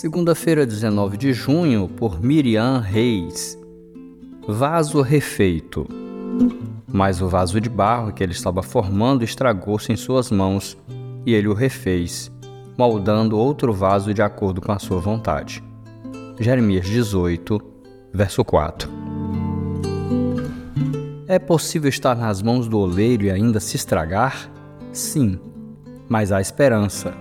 Segunda-feira, 19 de junho, por Miriam Reis. Vaso refeito. Mas o vaso de barro que ele estava formando estragou-se em suas mãos, e ele o refez, moldando outro vaso de acordo com a sua vontade. Jeremias 18, verso 4. É possível estar nas mãos do oleiro e ainda se estragar? Sim, mas há esperança.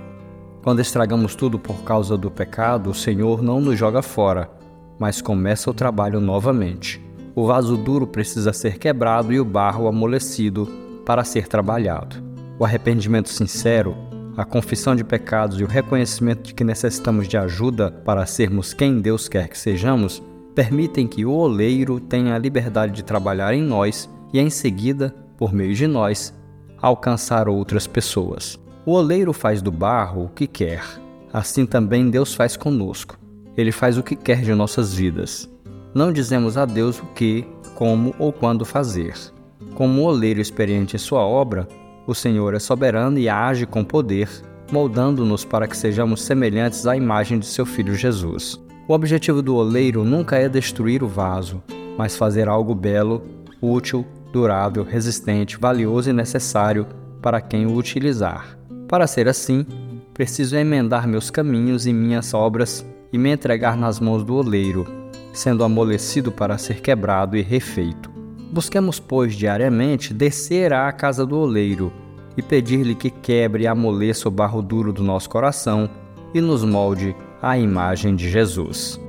Quando estragamos tudo por causa do pecado, o Senhor não nos joga fora, mas começa o trabalho novamente. O vaso duro precisa ser quebrado e o barro amolecido para ser trabalhado. O arrependimento sincero, a confissão de pecados e o reconhecimento de que necessitamos de ajuda para sermos quem Deus quer que sejamos permitem que o oleiro tenha a liberdade de trabalhar em nós e, em seguida, por meio de nós, alcançar outras pessoas. O oleiro faz do barro o que quer. Assim também Deus faz conosco. Ele faz o que quer de nossas vidas. Não dizemos a Deus o que, como ou quando fazer. Como o oleiro experiente em sua obra, o Senhor é soberano e age com poder, moldando-nos para que sejamos semelhantes à imagem de seu Filho Jesus. O objetivo do oleiro nunca é destruir o vaso, mas fazer algo belo, útil, durável, resistente, valioso e necessário para quem o utilizar. Para ser assim, preciso emendar meus caminhos e minhas obras e me entregar nas mãos do oleiro, sendo amolecido para ser quebrado e refeito. Busquemos, pois, diariamente descer à casa do oleiro e pedir-lhe que quebre e amoleça o barro duro do nosso coração e nos molde à imagem de Jesus.